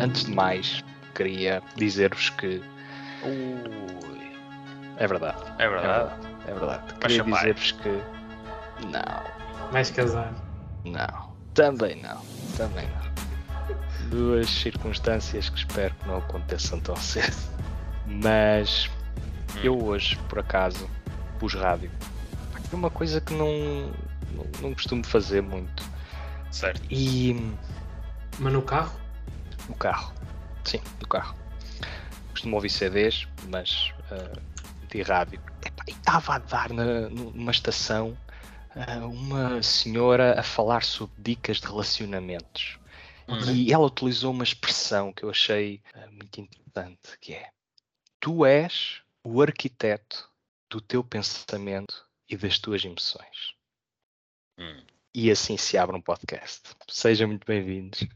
Antes de mais, queria dizer-vos que. Ui, É verdade. é verdade. É verdade. Vai Queria chamar. dizer-vos que. Não, Mais casar. não. Também não. Também não. Duas circunstâncias que espero que não aconteçam tão cedo. Mas Hum. eu hoje, por acaso, pus rádio. É uma coisa que não, não, não costumo fazer muito. Certo. E Mas no carro? no carro. Sim, no carro. Costumo ouvir CDs, mas ah, de rádio. E estava a dar na, numa estação ah, uma senhora a falar sobre dicas de relacionamentos. Hum. E ela utilizou uma expressão que eu achei ah, muito interessante, que é Tu és o arquiteto do teu pensamento e das tuas emoções. Hum. E assim se abre um podcast. Sejam muito bem-vindos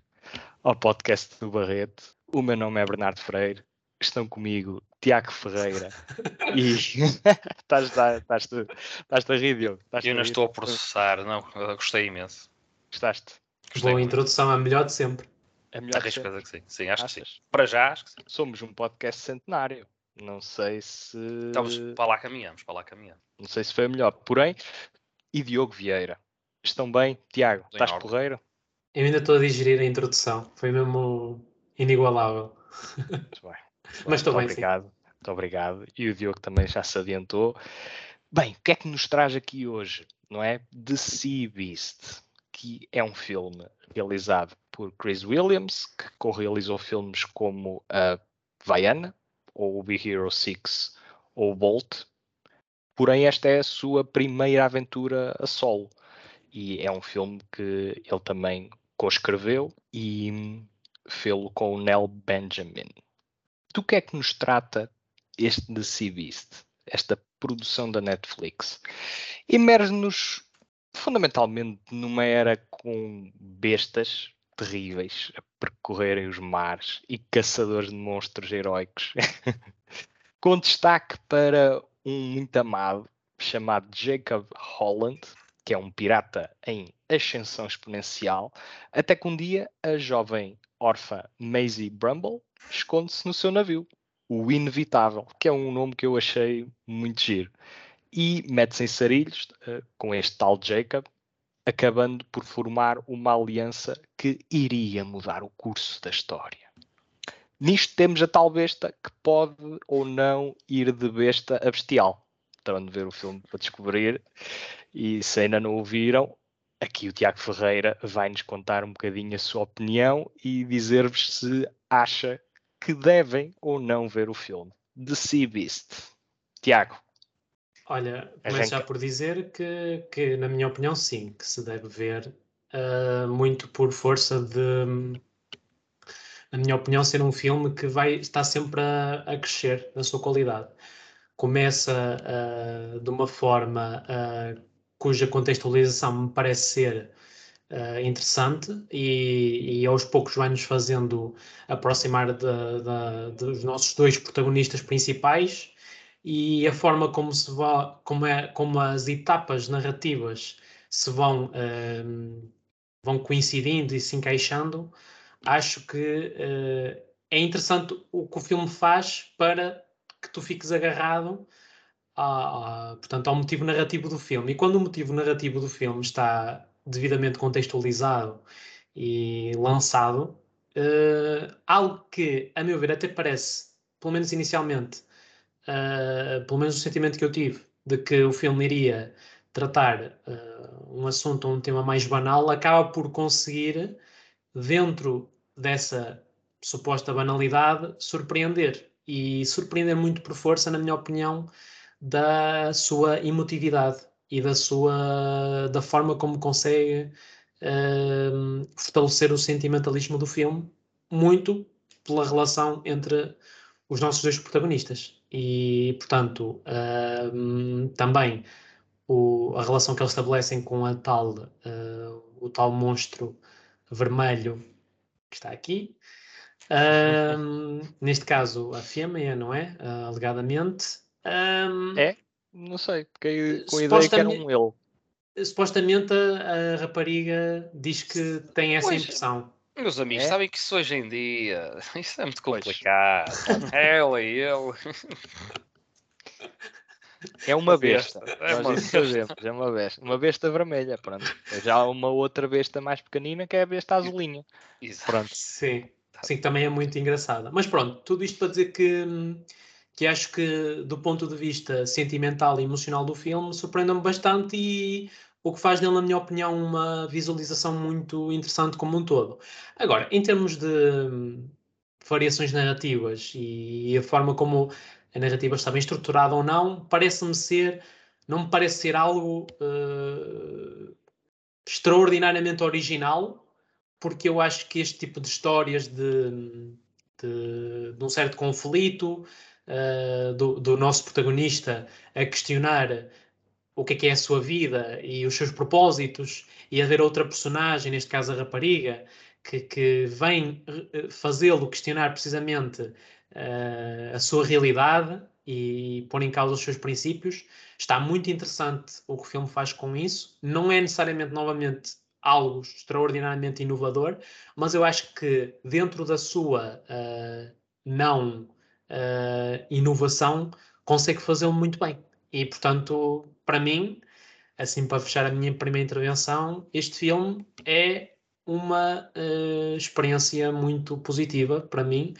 ao podcast do Barreto. O meu nome é Bernardo Freire. Estão comigo Tiago Ferreira e estás, estás, estás, estás a rir, Diogo? Estás-te Eu não estou a processar, não, gostei imenso. Gostaste? Gostei Boa muito. introdução, a melhor de sempre. É melhor Arrisco sempre? que sim. Sim, acho que sim. Achas? Para já, acho que sim. Somos um podcast centenário. Não sei se Estamos para lá caminhamos, para lá caminhamos. não sei se foi a melhor. Porém, e Diogo Vieira. Estão bem? Tiago, estás ordem. porreiro? Eu ainda estou a digerir a introdução. Foi mesmo inigualável. Muito bem. Mas estou bem, sim. obrigado. Muito obrigado. E o Diogo também já se adiantou. Bem, o que é que nos traz aqui hoje? Não é? The Sea Beast, que é um filme realizado por Chris Williams, que co-realizou filmes como a Vaiana, ou o Big Hero 6, ou o Bolt. Porém, esta é a sua primeira aventura a solo. E é um filme que ele também co-escreveu e fê-lo com o Nell Benjamin do que é que nos trata este The Sea Beast, esta produção da Netflix? Emerge-nos fundamentalmente numa era com bestas terríveis a percorrerem os mares e caçadores de monstros heróicos, com destaque para um muito amado chamado Jacob Holland, que é um pirata em ascensão exponencial, até que um dia a jovem órfã Maisie Brumble esconde-se no seu navio, o Inevitável, que é um nome que eu achei muito giro. E mete-se em sarilhos eh, com este tal Jacob, acabando por formar uma aliança que iria mudar o curso da história. Nisto temos a tal besta que pode ou não ir de besta a bestial. Terão de ver o filme para descobrir. E se ainda não o viram, aqui o Tiago Ferreira vai-nos contar um bocadinho a sua opinião e dizer-vos se acha que devem ou não ver o filme. The Sea Beast. Tiago, Olha, começo já por dizer que, que, na minha opinião, sim, que se deve ver ah, muito por força de, na minha opinião, ser um filme que vai estar sempre a, a crescer na sua qualidade. Começa ah, de uma forma ah, cuja contextualização me parece ser ah, interessante e, e aos poucos vai-nos fazendo aproximar da- da- dos nossos dois protagonistas principais e a forma como se vá, como, é, como as etapas narrativas se vão, ehm, vão coincidindo e se encaixando, acho que eh, é interessante o que o filme faz para que tu fiques agarrado a- a- portanto, ao motivo narrativo do filme. E quando o motivo narrativo do filme está devidamente contextualizado e lançado, eh, algo que, a meu ver, até parece, pelo menos inicialmente, Uh, pelo menos o sentimento que eu tive de que o filme iria tratar uh, um assunto ou um tema mais banal, acaba por conseguir, dentro dessa suposta banalidade, surpreender. E surpreender muito por força, na minha opinião, da sua emotividade e da sua da forma como consegue uh, fortalecer o sentimentalismo do filme, muito pela relação entre os nossos dois protagonistas. E, portanto, hum, também o- a relação que eles estabelecem com a tal, uh, o tal monstro vermelho que está aqui. Hum, neste caso, a fêmea, não é? Uh, alegadamente. Hum, É? não sei, fiquei com a ideia que era um ele. Supostamente a, a rapariga diz que tem essa Pois. impressão. Meus amigos, É? sabem que isso hoje em dia, isso é muito complicado. Ela e ele. É uma Uma besta. besta, é uma sabemos, é uma besta. Uma besta vermelha, pronto. Já há uma outra besta mais pequenina que é a besta azulinha. Exato. Pronto. Sim, sim, que também é muito engraçada. Mas pronto, tudo isto para dizer que, hum, que acho que do ponto de vista sentimental e emocional do filme surpreendeu-me bastante e o que faz dele, na minha opinião, uma visualização muito interessante como um todo. Agora, em termos de variações narrativas e a forma como a narrativa está bem estruturada ou não, parece-me ser, não me parece ser algo eh, extraordinariamente original, porque eu acho que este tipo de histórias de, de, de um certo conflito uh, do, do, nosso protagonista a questionar o que é que é a sua vida e os seus propósitos e haver outra personagem, neste caso a rapariga, que, que vem fazê-lo questionar precisamente uh, a sua realidade e pôr em causa os seus princípios. Está muito interessante o que o filme faz com isso. Não é necessariamente, novamente, algo extraordinariamente inovador, mas eu acho que dentro da sua uh, não uh, inovação consegue fazê-lo muito bem. E portanto, para mim, assim para fechar a minha primeira intervenção, este filme é uma uh, experiência muito positiva para mim,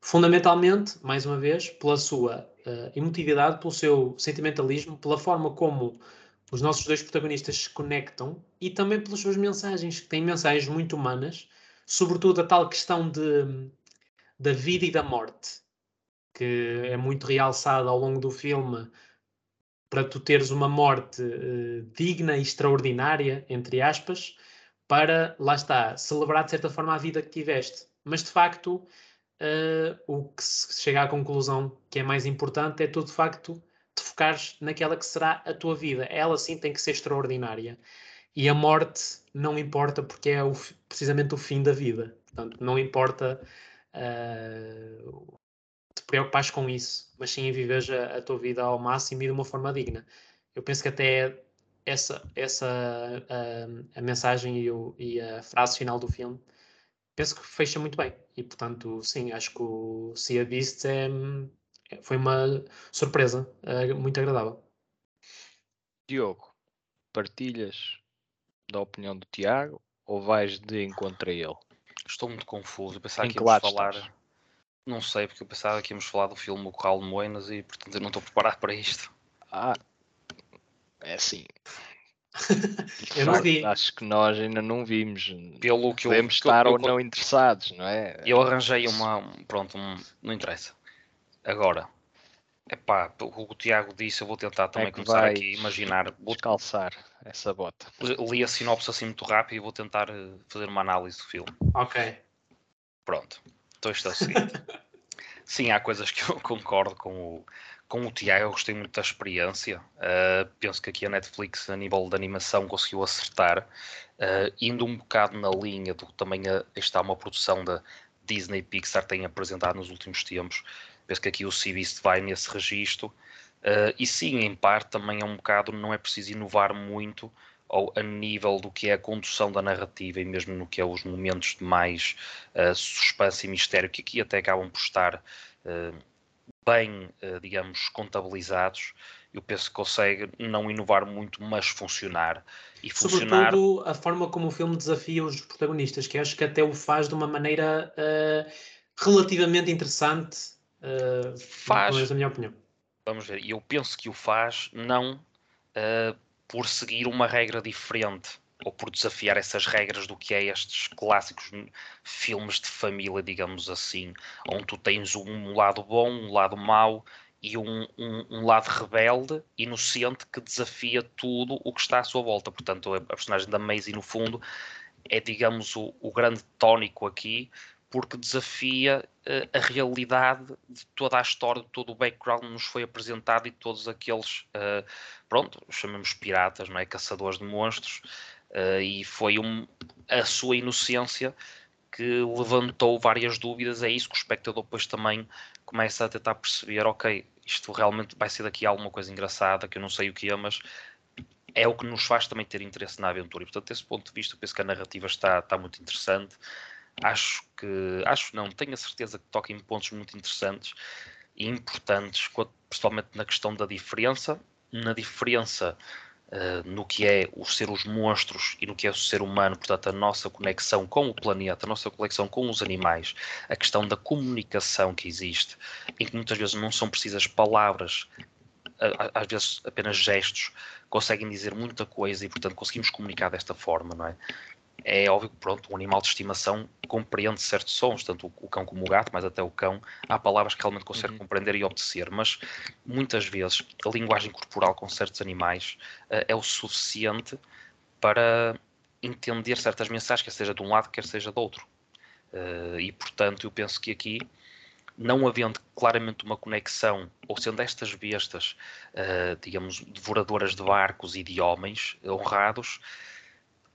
fundamentalmente, mais uma vez, pela sua emotividade, pelo seu sentimentalismo, pela forma como os nossos dois protagonistas se conectam e também pelas suas mensagens, que têm mensagens muito humanas, sobretudo a tal questão de, da vida e da morte, que é muito realçada ao longo do filme para tu teres uma morte uh, digna e extraordinária, entre aspas, para, lá está, celebrar de certa forma a vida que tiveste. Mas de facto, uh, o que se chega à conclusão que é mais importante é tu de facto te focares naquela que será a tua vida. Ela sim tem que ser extraordinária. E a morte não importa porque é o, precisamente o fim da vida. Portanto, não importa uh, preocupares com isso, mas sim viveres a, a, tua vida ao máximo e de uma forma digna. Eu penso que até essa, essa a, a mensagem e, o, e a frase final do filme penso que fecha muito bem. E portanto, sim, acho que o Sea Beast é, foi uma surpresa uh, muito agradável. Diogo, partilhas da opinião do Tiago ou vais de encontro a ele? Estou muito confuso. Eu pensava Em que que falar. estás? Não sei, porque eu pensava que íamos falar do filme O Corral de Moenas e portanto eu não estou preparado para isto. Ah, é assim. Eu não vi. Acho que nós ainda não vimos. Pelo que eu- Podemos que eu- estar eu- ou não interessados, não é? Eu arranjei uma. Pronto, um- não interessa. Agora, epá, o que o Tiago disse, eu vou tentar também É começar aqui a imaginar. Vou, Descalçar essa bota. li a sinopse assim muito rápido e vou tentar eh, fazer uma análise do filme. Ok. Pronto. Então isto é o seguinte. Sim, há coisas que eu concordo com o, com o Tiago, eu gostei muito da experiência. Uh, penso que aqui a Netflix, a nível de animação, conseguiu acertar, uh, indo um bocado na linha do que também a, está uma produção da Disney Pixar tem apresentado nos últimos tempos. Penso que aqui o Beast vai nesse registro. Uh, e sim, em parte também é um bocado, não é preciso inovar muito ou a nível do que é a condução da narrativa e mesmo no que é os momentos de mais uh, suspense e mistério, que aqui até acabam por estar uh, bem, uh, digamos, contabilizados. Eu penso que consegue não inovar muito, mas funcionar. E funcionar. Sobretudo a forma como o filme desafia os protagonistas, que acho que até o faz de uma maneira relativamente interessante, Faz. na minha opinião. Vamos ver, e eu penso que o faz não por seguir uma regra diferente ou por desafiar essas regras do que é estes clássicos filmes de família, digamos assim, onde tu tens um lado bom, um lado mau e um, um, um, lado rebelde, inocente, que desafia tudo o que está à sua volta. Portanto, a personagem da Maisie, no fundo, é, digamos, o, o grande tónico aqui, porque desafia uh, a realidade de toda a história, de todo o background que nos foi apresentado e todos aqueles, uh, pronto, chamamos piratas, não é? Caçadores de monstros, uh, e foi um, a sua inocência que levantou várias dúvidas. É isso que o espectador depois também começa a tentar perceber: ok, isto realmente vai ser daqui alguma coisa engraçada que eu não sei o que é, mas é o que nos faz também ter interesse na aventura. E portanto, desse ponto de vista, eu penso que a narrativa está, está muito interessante. Acho que, acho não, tenho a certeza que toca em pontos muito interessantes e importantes, principalmente na questão da diferença, na diferença uh, no que é o ser os monstros e no que é o ser humano, portanto, a nossa conexão com o planeta, a nossa conexão com os animais, a questão da comunicação que existe, em que muitas vezes não são precisas palavras, às vezes apenas gestos, conseguem dizer muita coisa e, portanto, conseguimos comunicar desta forma, não é? É óbvio que pronto, um animal de estimação compreende certos sons, tanto o cão como o gato, mas até o cão, há palavras que realmente consegue uhum. compreender e obedecer, mas muitas vezes a linguagem corporal com certos animais uh, é o suficiente para entender certas mensagens, quer seja de um lado, quer seja do outro. Uh, e portanto, eu penso que aqui, não havendo claramente uma conexão, ou sendo estas bestas, uh, digamos, devoradoras de barcos e de homens honrados,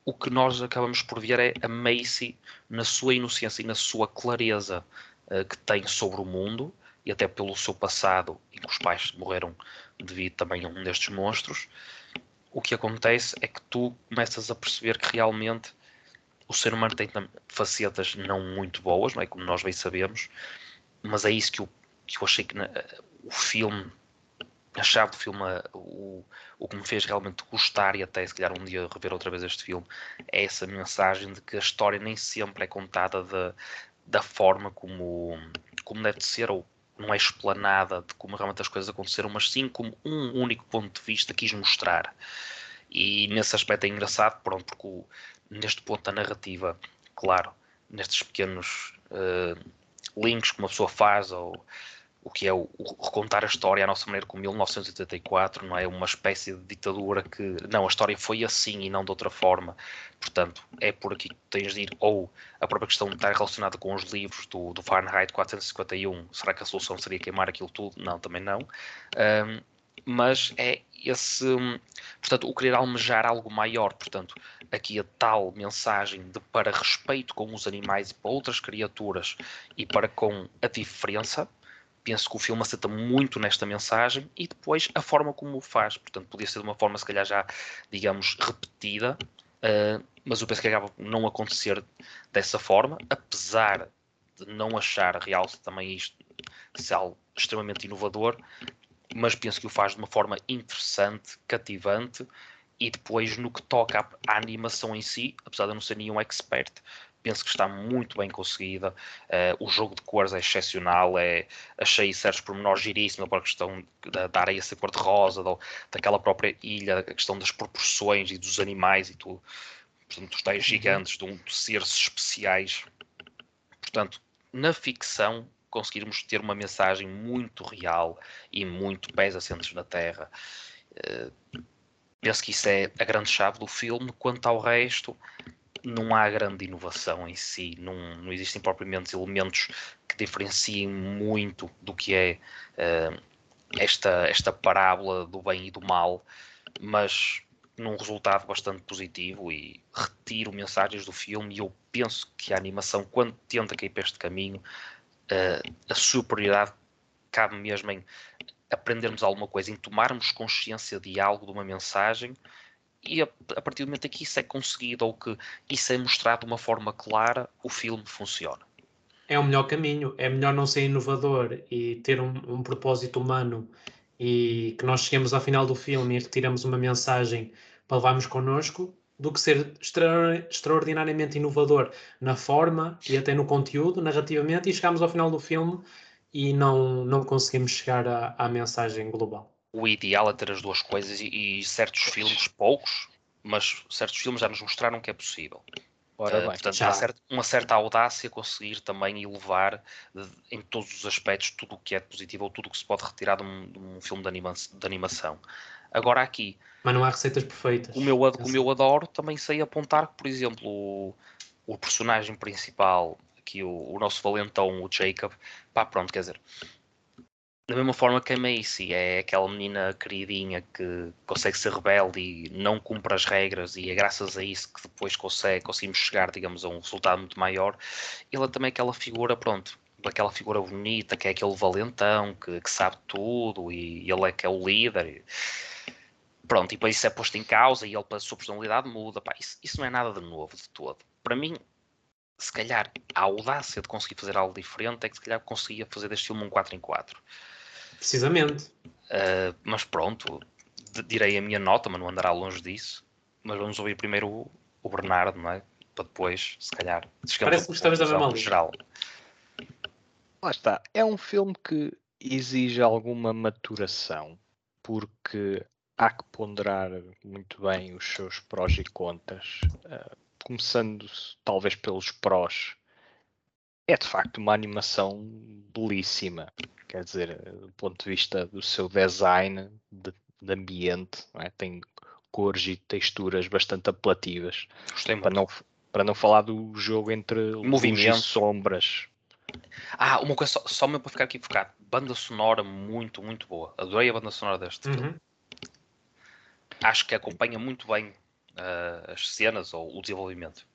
o que nós acabamos por ver é a Macy na sua inocência e na sua clareza uh, que tem sobre o mundo e até pelo seu passado em que os pais morreram devido também a um destes monstros o que acontece é que tu começas a perceber que realmente o ser humano tem facetas não muito boas, não é? como nós bem sabemos, mas é isso que eu, que eu achei que na, o filme a chave do filme, o, o que me fez realmente gostar e até se calhar um dia rever outra vez este filme, é essa mensagem de que a história nem sempre é contada de, da forma como, como deve ser, ou não é explanada de como realmente as coisas aconteceram, mas sim como um único ponto de vista quis mostrar. E nesse aspecto é engraçado, pronto, porque o, neste ponto da narrativa, claro, nestes pequenos uh, links que uma pessoa faz, ou o que é o, o, recontar a história à nossa maneira com 1984, não é uma espécie de ditadura que não, a história foi assim e não de outra forma. Portanto, é por aqui que tens de ir, ou a própria questão de estar relacionada com os livros do, do Fahrenheit 451, será que a solução seria queimar aquilo tudo? Não, também não. Um, mas é esse, portanto, o querer almejar algo maior, portanto, aqui a tal mensagem de para respeito com os animais e para outras criaturas e para com a diferença, penso que o filme acerta muito nesta mensagem e depois a forma como o faz. Portanto, podia ser de uma forma, se calhar, já, digamos, repetida, uh, mas eu penso que acaba por não acontecer dessa forma, apesar de não achar real também isto se algo extremamente inovador, mas penso que o faz de uma forma interessante, cativante e depois no que toca à, à animação em si, apesar de eu não ser nenhum expert, penso que está muito bem conseguida. Uh, o jogo de cores é excepcional, é, achei certos pormenores giríssimos para a questão da, da areia ser cor-de-rosa, daquela própria ilha, a questão das proporções e dos animais e tudo. Portanto, dos tais uhum. gigantes, de, um, de seres especiais. Portanto, na ficção, conseguirmos ter uma mensagem muito real e muito pés assentes na terra. Uh, penso que isso é a grande chave do filme. Quanto ao resto, não há grande inovação em si, não, não existem propriamente elementos que diferenciem muito do que é uh, esta, esta parábola do bem e do mal, mas num resultado bastante positivo e retiro mensagens do filme e eu penso que a animação, quando tenta cair para este caminho, uh, a superioridade cabe mesmo em aprendermos alguma coisa, em tomarmos consciência de algo, de uma mensagem e a, a, partir do momento em que isso é conseguido ou que isso é mostrado de uma forma clara, o filme funciona. É o melhor caminho. É melhor não ser inovador e ter um, um propósito humano e que nós cheguemos ao final do filme e retiramos uma mensagem para levarmos connosco do que ser extra, extraordinariamente inovador na forma e até no conteúdo, narrativamente, e chegamos ao final do filme e não, não conseguimos chegar à mensagem global o ideal é ter as duas coisas e, e, certos filmes, poucos, mas certos filmes já nos mostraram que é possível. Ora uh, bem, portanto, já. Certa, uma certa audácia conseguir também elevar de, em todos os aspectos tudo o que é positivo ou tudo o que se pode retirar de um, de um filme de, anima de, animação. Agora aqui. Mas não há receitas perfeitas. Como eu, como eu adoro, também sei apontar que, por exemplo, o, o personagem principal, aqui o, o nosso valentão, o Jacob, pá, pronto, quer dizer, da mesma forma que a Macy é aquela menina queridinha que consegue ser rebelde e não cumpre as regras e é graças a isso que depois consegue, conseguimos chegar, digamos, a um resultado muito maior. Ele é também aquela figura, pronto, aquela figura bonita que é aquele valentão que, que sabe tudo e ele é que é o líder. Pronto, e depois isso é posto em causa e ele, a sua personalidade muda. Pá, isso, isso não é nada de novo de todo. Para mim, se calhar a audácia de conseguir fazer algo diferente é que se calhar conseguia fazer deste filme um 4 em 4. Precisamente. Uh, mas pronto, direi a minha nota, mas não andará longe disso. Mas vamos ouvir primeiro o, o Bernardo, não é? Para depois, se calhar, Parece que estamos da mesma geral. Lá está. É um filme que exige alguma maturação, porque há que ponderar muito bem os seus prós e contras. Uh, começando talvez pelos prós, é de facto uma animação belíssima. Quer dizer, do ponto de vista do seu design, de, de ambiente, não é? tem cores e texturas bastante apelativas. Gostei para não, para não falar do jogo entre movimentos e sombras. Ah, uma coisa só, só mesmo para ficar aqui focado. Banda sonora muito, muito boa. Adorei a banda sonora deste uhum. filme. Acho que acompanha muito bem uh, as cenas ou o desenvolvimento.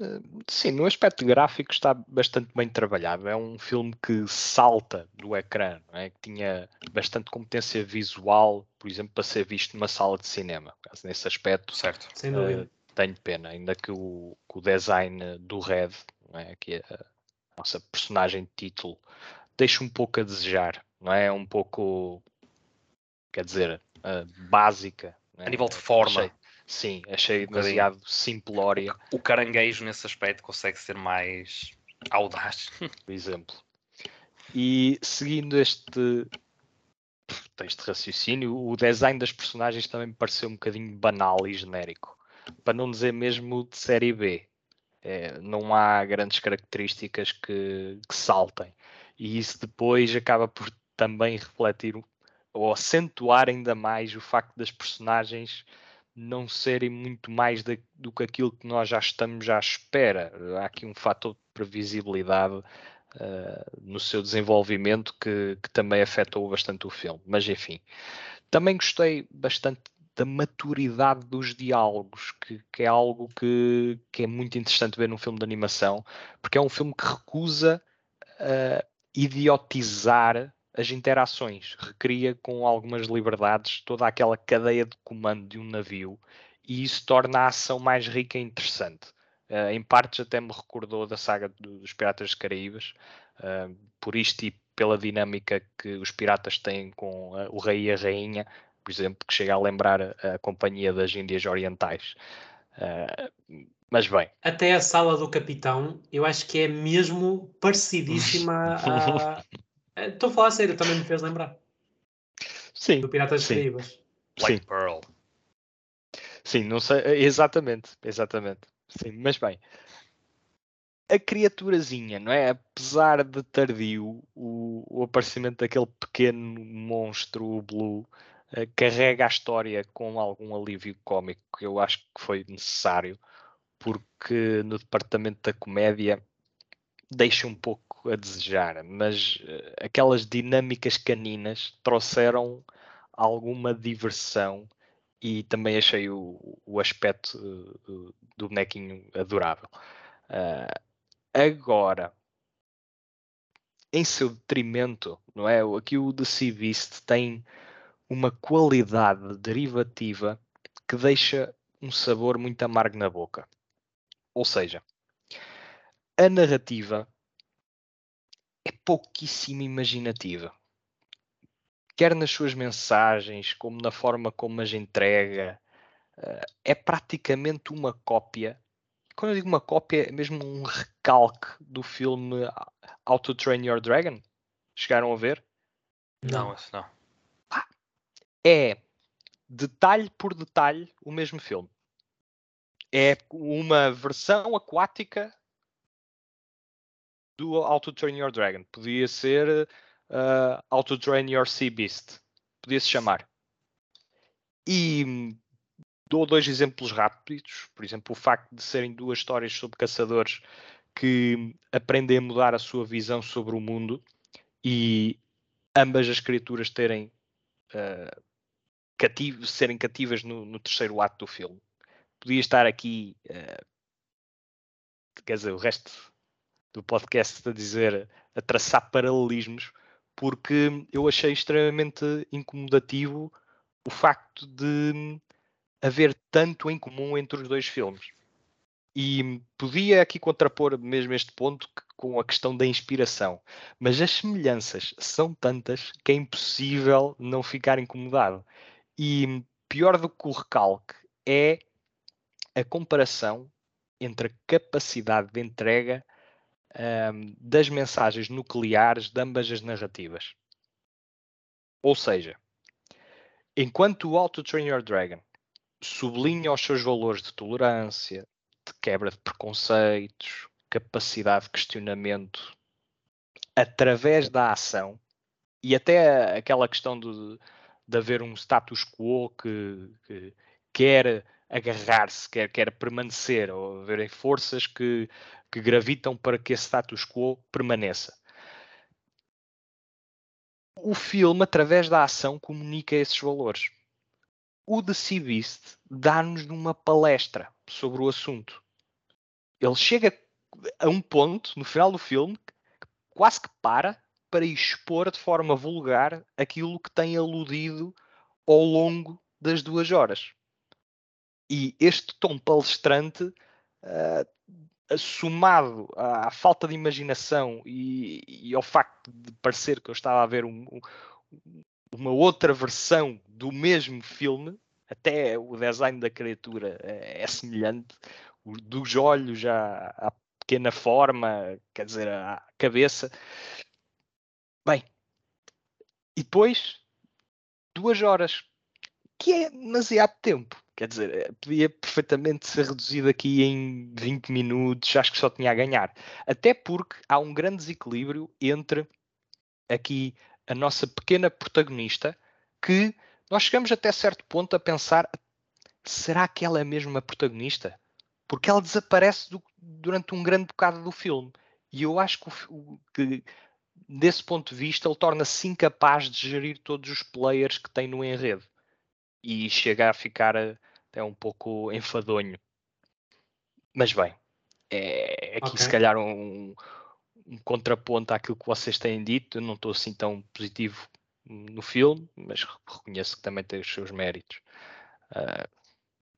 Eh, sim, no aspecto gráfico está bastante bem trabalhado. É um filme que salta do ecrã, é? que tinha bastante competência visual, por exemplo, para ser visto numa sala de cinema. Nesse aspecto, certo. Sem uh, tenho pena, ainda que o, que o design do Red, é? que é a nossa personagem de título, deixa um pouco a desejar, não é? Um pouco, quer dizer, uh, básica a é, nível de forma. Sim, achei um demasiado simplória. O caranguejo nesse aspecto consegue ser mais audaz. Por exemplo. E seguindo este este raciocínio, o design das personagens também me pareceu um bocadinho banal e genérico. Para não dizer mesmo de série B. É, não há grandes características que, que saltem. E isso depois acaba por também refletir ou acentuar ainda mais o facto das personagens não serem muito mais de, do que aquilo que nós já estamos à espera. Há aqui um fator de previsibilidade uh, no seu desenvolvimento que, que, também afetou bastante o filme. Mas enfim, também gostei bastante da maturidade dos diálogos, que, que é algo que, que, é muito interessante ver num filme de animação, porque é um filme que recusa uh, idiotizar as interações, recria com algumas liberdades toda aquela cadeia de comando de um navio e isso torna a ação mais rica e interessante. Uh, em partes até me recordou da saga dos Piratas dos Caraíbas, uh, por isto e pela dinâmica que os piratas têm com uh, o rei e a rainha, por exemplo, que chega a lembrar a, a Companhia das Índias Orientais. mas bem. Até a sala do capitão, eu acho que é mesmo parecidíssima É, estou a falar a sério, também me fez lembrar. Sim. Do Piratas sim. Caraíbas. Black sim. Pearl. Sim, não sei. Exatamente, exatamente. Sim, mas bem. A criaturazinha, não é? Apesar de tardio, o, o aparecimento daquele pequeno monstro, o Blue, uh, carrega a história com algum alívio cómico que eu acho que foi necessário, porque no departamento da comédia deixa um pouco a desejar, mas uh, aquelas dinâmicas caninas trouxeram alguma diversão e também achei o, o aspecto uh, do bonequinho adorável. Uh, agora, em seu detrimento, não é? Aqui o The Sea Beast tem uma qualidade derivativa que deixa um sabor muito amargo na boca. Ou seja, a narrativa pouquíssimo imaginativa. Quer nas suas mensagens, como na forma como as entrega, uh, é praticamente uma cópia. Quando eu digo uma cópia, é mesmo um recalque do filme How to Train Your Dragon. Chegaram a ver? Não, esse não. Ah, é detalhe por detalhe o mesmo filme. É uma versão aquática do How to Train Your Dragon. Podia ser uh, How to Train Your Sea Beast. Podia se chamar. E dou dois exemplos rápidos. Por exemplo, o facto de serem duas histórias sobre caçadores que aprendem a mudar a sua visão sobre o mundo e ambas as criaturas terem uh, cativo, serem cativas no, no, terceiro ato do filme. Podia estar aqui, uh, quer dizer, o resto do podcast a dizer, a traçar paralelismos, porque eu achei extremamente incomodativo o facto de haver tanto em comum entre os dois filmes. E podia aqui contrapor mesmo este ponto com a questão da inspiração, mas as semelhanças são tantas que é impossível não ficar incomodado. E pior do que o recalque é a comparação entre a capacidade de entrega um, das mensagens nucleares de ambas as narrativas. Ou seja, enquanto o Auto Train Your Dragon sublinha os seus valores de tolerância, de quebra de preconceitos, capacidade de questionamento através da ação e até aquela questão de, de haver um status quo que, que quer agarrar-se, quer, quer permanecer, ou haverem forças que, que gravitam para que esse status quo permaneça. O filme, através da ação, comunica esses valores. O The Sea Beast dá-nos uma palestra sobre o assunto. Ele chega a um ponto, no final do filme, quase que para para expor de forma vulgar aquilo que tem aludido ao longo das duas horas. E este tom palestrante, uh, somado à, falta de imaginação e, e, ao facto de parecer que eu estava a ver um, um, uma outra versão do mesmo filme, até o design da criatura é, é semelhante, dos olhos à, à pequena forma, quer dizer, à cabeça. Bem, e depois duas horas, que é demasiado tempo. Quer dizer, eh, podia perfeitamente ser reduzido aqui em 20 minutos, acho que só tinha a ganhar. Até porque há um grande desequilíbrio entre aqui a nossa pequena protagonista, que nós chegamos até certo ponto a pensar: será que ela é mesmo a protagonista? Porque ela desaparece do, durante um grande bocado do filme. E eu acho que, que desse ponto de vista, ele torna-se incapaz de gerir todos os players que tem no enredo. E chega a ficar é um pouco enfadonho. Mas bem, é aqui okay. se calhar um, um contraponto àquilo que vocês têm dito. Eu não estou assim tão positivo no filme, mas reconheço que também tem os seus méritos. Uh,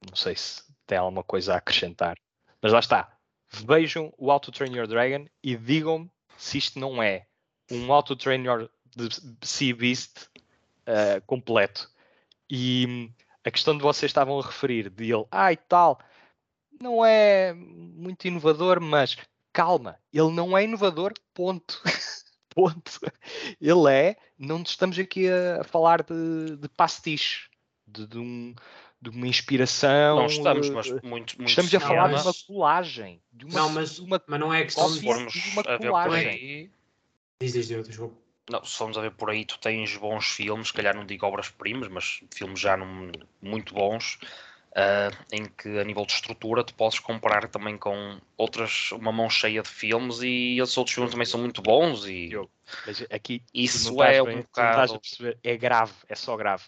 não sei se tem alguma coisa a acrescentar. Mas lá está. Vejam o Auto Train Your Dragon e digam-me se isto não é um Auto Train Your Sea Beast uh, completo. E a questão de vocês estavam a referir, de ele, ah e tal, não é muito inovador, mas calma, ele não é inovador, ponto. ponto. Ele é, não estamos aqui a, falar de, de pastiche, de, de, um, de uma inspiração. Não estamos, mas muito, muito Estamos a falar de uma colagem. De uma, não, mas, uma, mas não é questão de, de uma colagem. Diz, diz, diz, desculpa. Não, se formos a ver por aí, tu tens bons filmes, se calhar não digo obras-primas, mas filmes já num, muito bons, uh, em que a nível de estrutura tu podes comparar também com outras, uma mão cheia de filmes e esses outros filmes também são muito bons e mas aqui isso é um bocado... é grave, é só grave.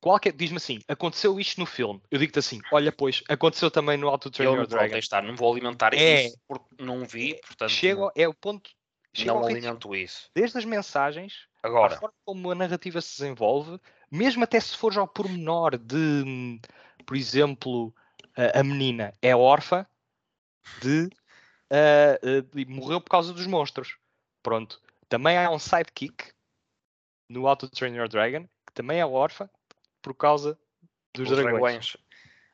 Qualquer, diz-me assim, aconteceu isto no filme. Eu digo-te assim, olha, pois, aconteceu também no Auto Train Your Dragon. Está, não vou alimentar é, isso porque não vi, portanto. Chega, é o ponto não alimento isso. Desde as mensagens, Agora. a forma como a narrativa se desenvolve, mesmo até se for ao pormenor de, por exemplo, a, menina é órfã de, uh, uh, morreu por causa dos monstros. Pronto. Também há um sidekick no Auto Train Your Dragon que também é órfã por causa dos dragões. dragões.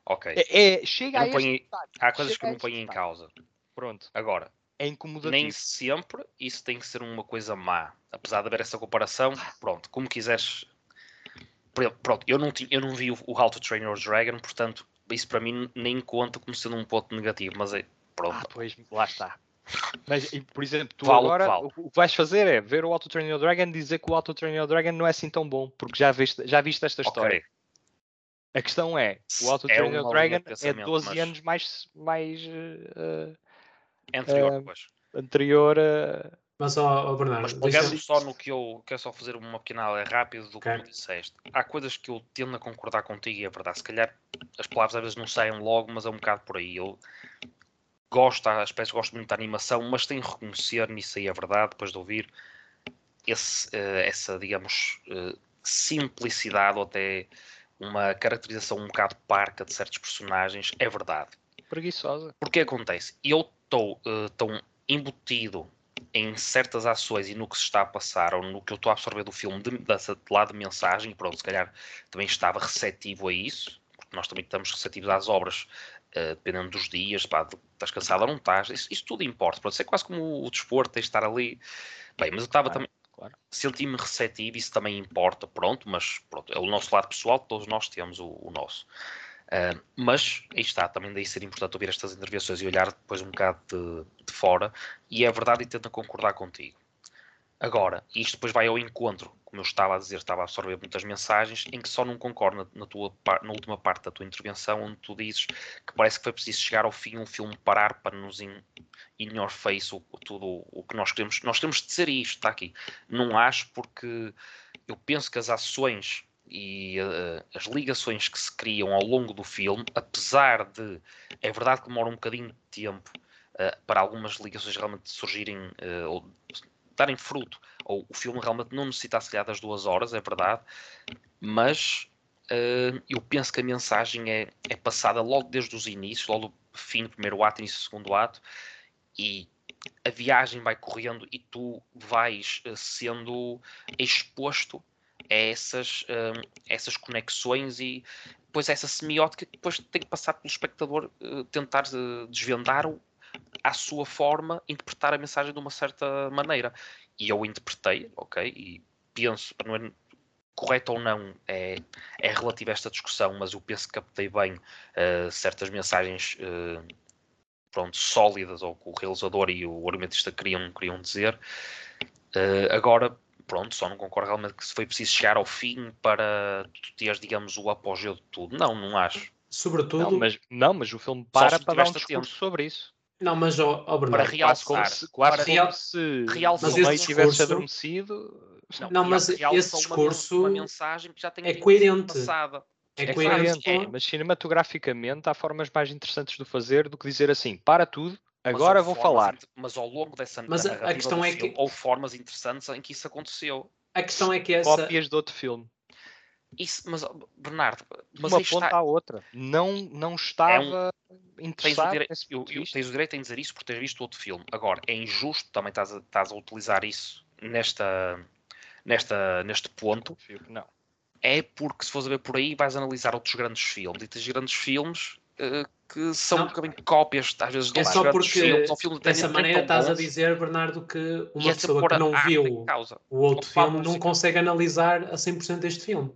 Ok. É, é, chega a ponho, Há coisas que não ponho em causa. Pronto. Agora, é incomodativo. Nem sempre isso tem que ser uma coisa má. Apesar de haver essa comparação, pronto, como quiseres. Pronto, eu não, tinha, eu não vi o, How to Train Your Dragon, portanto, isso para mim nem conta como sendo um ponto negativo, mas é. Pronto. Ah, pois, lá está. Mas, por exemplo, tu vale, agora vale. o que vais fazer é ver o Auto Train Your Dragon e dizer que o Auto Train Your Dragon não é assim tão bom, porque já viste, já viste esta história. Okay. A questão é, o Auto Train é Dragon é 12 mas... anos mais, mais uh, Anterior, uh, pois. Anterior a. Mas, ó, Bernardo. Mas pegando deixa... só no que eu quero só fazer uma pequena rápido do okay. que tu disseste. Há coisas que eu tendo a concordar contigo e é verdade. Se calhar as palavras às vezes não saem logo, mas é um bocado por aí. Eu gosto, às vezes gosto muito da animação, mas tenho que reconhecer nisso aí é verdade, depois de ouvir esse, uh, essa, digamos, uh, simplicidade ou até uma caracterização um bocado parca de certos personagens, é verdade preguiçosa. Porque acontece? Eu estou uh, tão embutido em certas ações e no que se está a passar ou no que eu estou a absorver do filme de, de, de lado de mensagem, e pronto, se calhar também estava receptivo a isso, porque nós também estamos receptivos às obras, uh, dependendo dos dias, pá, estás cansado ou não estás, isso, isso tudo importa, pronto, isso é quase como o, o desporto, tem de estar ali. Bem, mas eu estava Claro, também, claro. senti-me receptivo, isso também importa, pronto, mas pronto, é o nosso lado pessoal, todos nós temos o, o nosso. Uh, mas aí está, também daí ser importante ouvir estas intervenções e olhar depois um bocado de, de fora, e é verdade e tento concordar contigo. Agora, isto depois vai ao encontro, como eu estava a dizer, estava a absorver muitas mensagens, em que só não concordo na, na tua, na última parte da tua intervenção, onde tu dizes que parece que foi preciso chegar ao fim um filme parar para nos in, in your face o- tudo o que nós queremos. Nós temos de dizer isto, está aqui. Não acho porque eu penso que as ações e eh, as ligações que se criam ao longo do filme, apesar de é verdade que demora um bocadinho de tempo eh, para algumas ligações realmente surgirem eh, ou darem fruto, ou o filme realmente não necessita se calhar das duas horas, é verdade, mas eu penso que a mensagem é, é passada logo desde os inícios, logo do fim do primeiro ato, início do segundo ato, e a viagem vai correndo e tu vais sendo exposto a essas, eh, essas conexões e depois essa semiótica que depois tem que passar pelo espectador eh, tentar eh, desvendar o- à sua forma, interpretar a mensagem de uma certa maneira. E eu interpretei, ok, e penso, não é correto ou não, é, é relativo a esta discussão, mas eu penso que captei bem eh, certas mensagens eh, pronto, sólidas ou que o realizador e o argumentista queriam, queriam dizer. Eh, agora, pronto, só não concordo realmente que se foi preciso chegar ao fim para tu teres, digamos, o apogeu de tudo. Não, não acho. Sobretudo. Não mas, não, mas o filme para para dar um discurso tempo. sobre isso. Não, mas, ó, ó, Bernardo, Para Quase como realçar, se, quase para como real- se realçar Mas meio esse tivesse discurso- adormecido. Não, mas realça esse uma discurso uma, mensagem que já tem é coerente. passada. é é coerente com- Mas cinematograficamente há formas mais interessantes de o fazer do que dizer assim, para tudo, Mas agora formas falar. inter- Mas ao longo dessa Mas a- questão é que- filme, houve formas interessantes em que isso aconteceu. A questão é que essa. Cópias de outro filme. Isso, mas, Bernardo, mas uma ponta está, à outra. Não, não estava tens o, interessado eu- ponto de eu- vista. tens o direito em dizer isso por ter visto outro filme. Agora, é injusto também estás a, estás a utilizar isso nesta, nesta, neste ponto. Não. É porque se fores a ver por aí vais analisar outros grandes filmes. E tens grandes filmes que são Não. um bocadinho cópias, às vezes, de É só porque filmes. Ou filmes dessa maneira estás a dizer, Bernardo, que uma pessoa que a não viu o outro Opa, filme não consegue analisar a 100% este filme.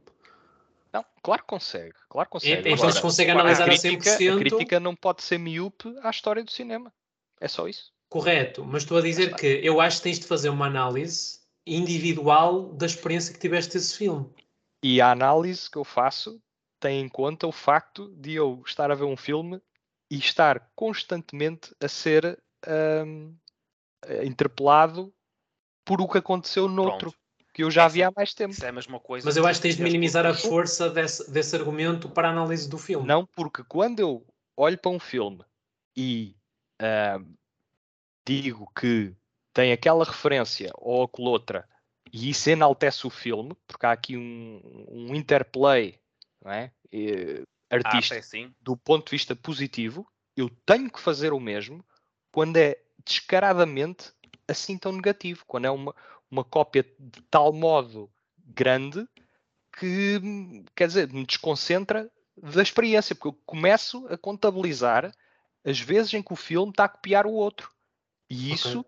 Não, claro que consegue. Claro que consegue. então se consegue analisar a crítica, 100%. a crítica não pode ser miúpe à história do cinema. É só isso. Correto, mas estou a dizer que eu acho que tens de fazer uma análise individual da experiência que tiveste desse filme. E a análise que eu faço tem em conta o facto de eu estar a ver um filme e estar constantemente a ser eh, interpelado por o que aconteceu noutro, Pronto. que eu já Essa- vi há mais tempo. Isso é a mesma coisa. Mas eu acho que tens de minimizar a força desse, desse argumento para a análise do filme. Não, porque quando eu olho para um filme e hum, digo que tem aquela referência ou aquela outra e isso enaltece o filme, porque há aqui um, um interplay não é? Eh, Ah, artístico é sim. do ponto de vista positivo, eu tenho que fazer o mesmo quando é descaradamente assim tão negativo, quando é uma, uma cópia de tal modo grande que, quer dizer, me desconcentra da experiência, porque eu começo a contabilizar as vezes em que o filme está a copiar o outro. E isso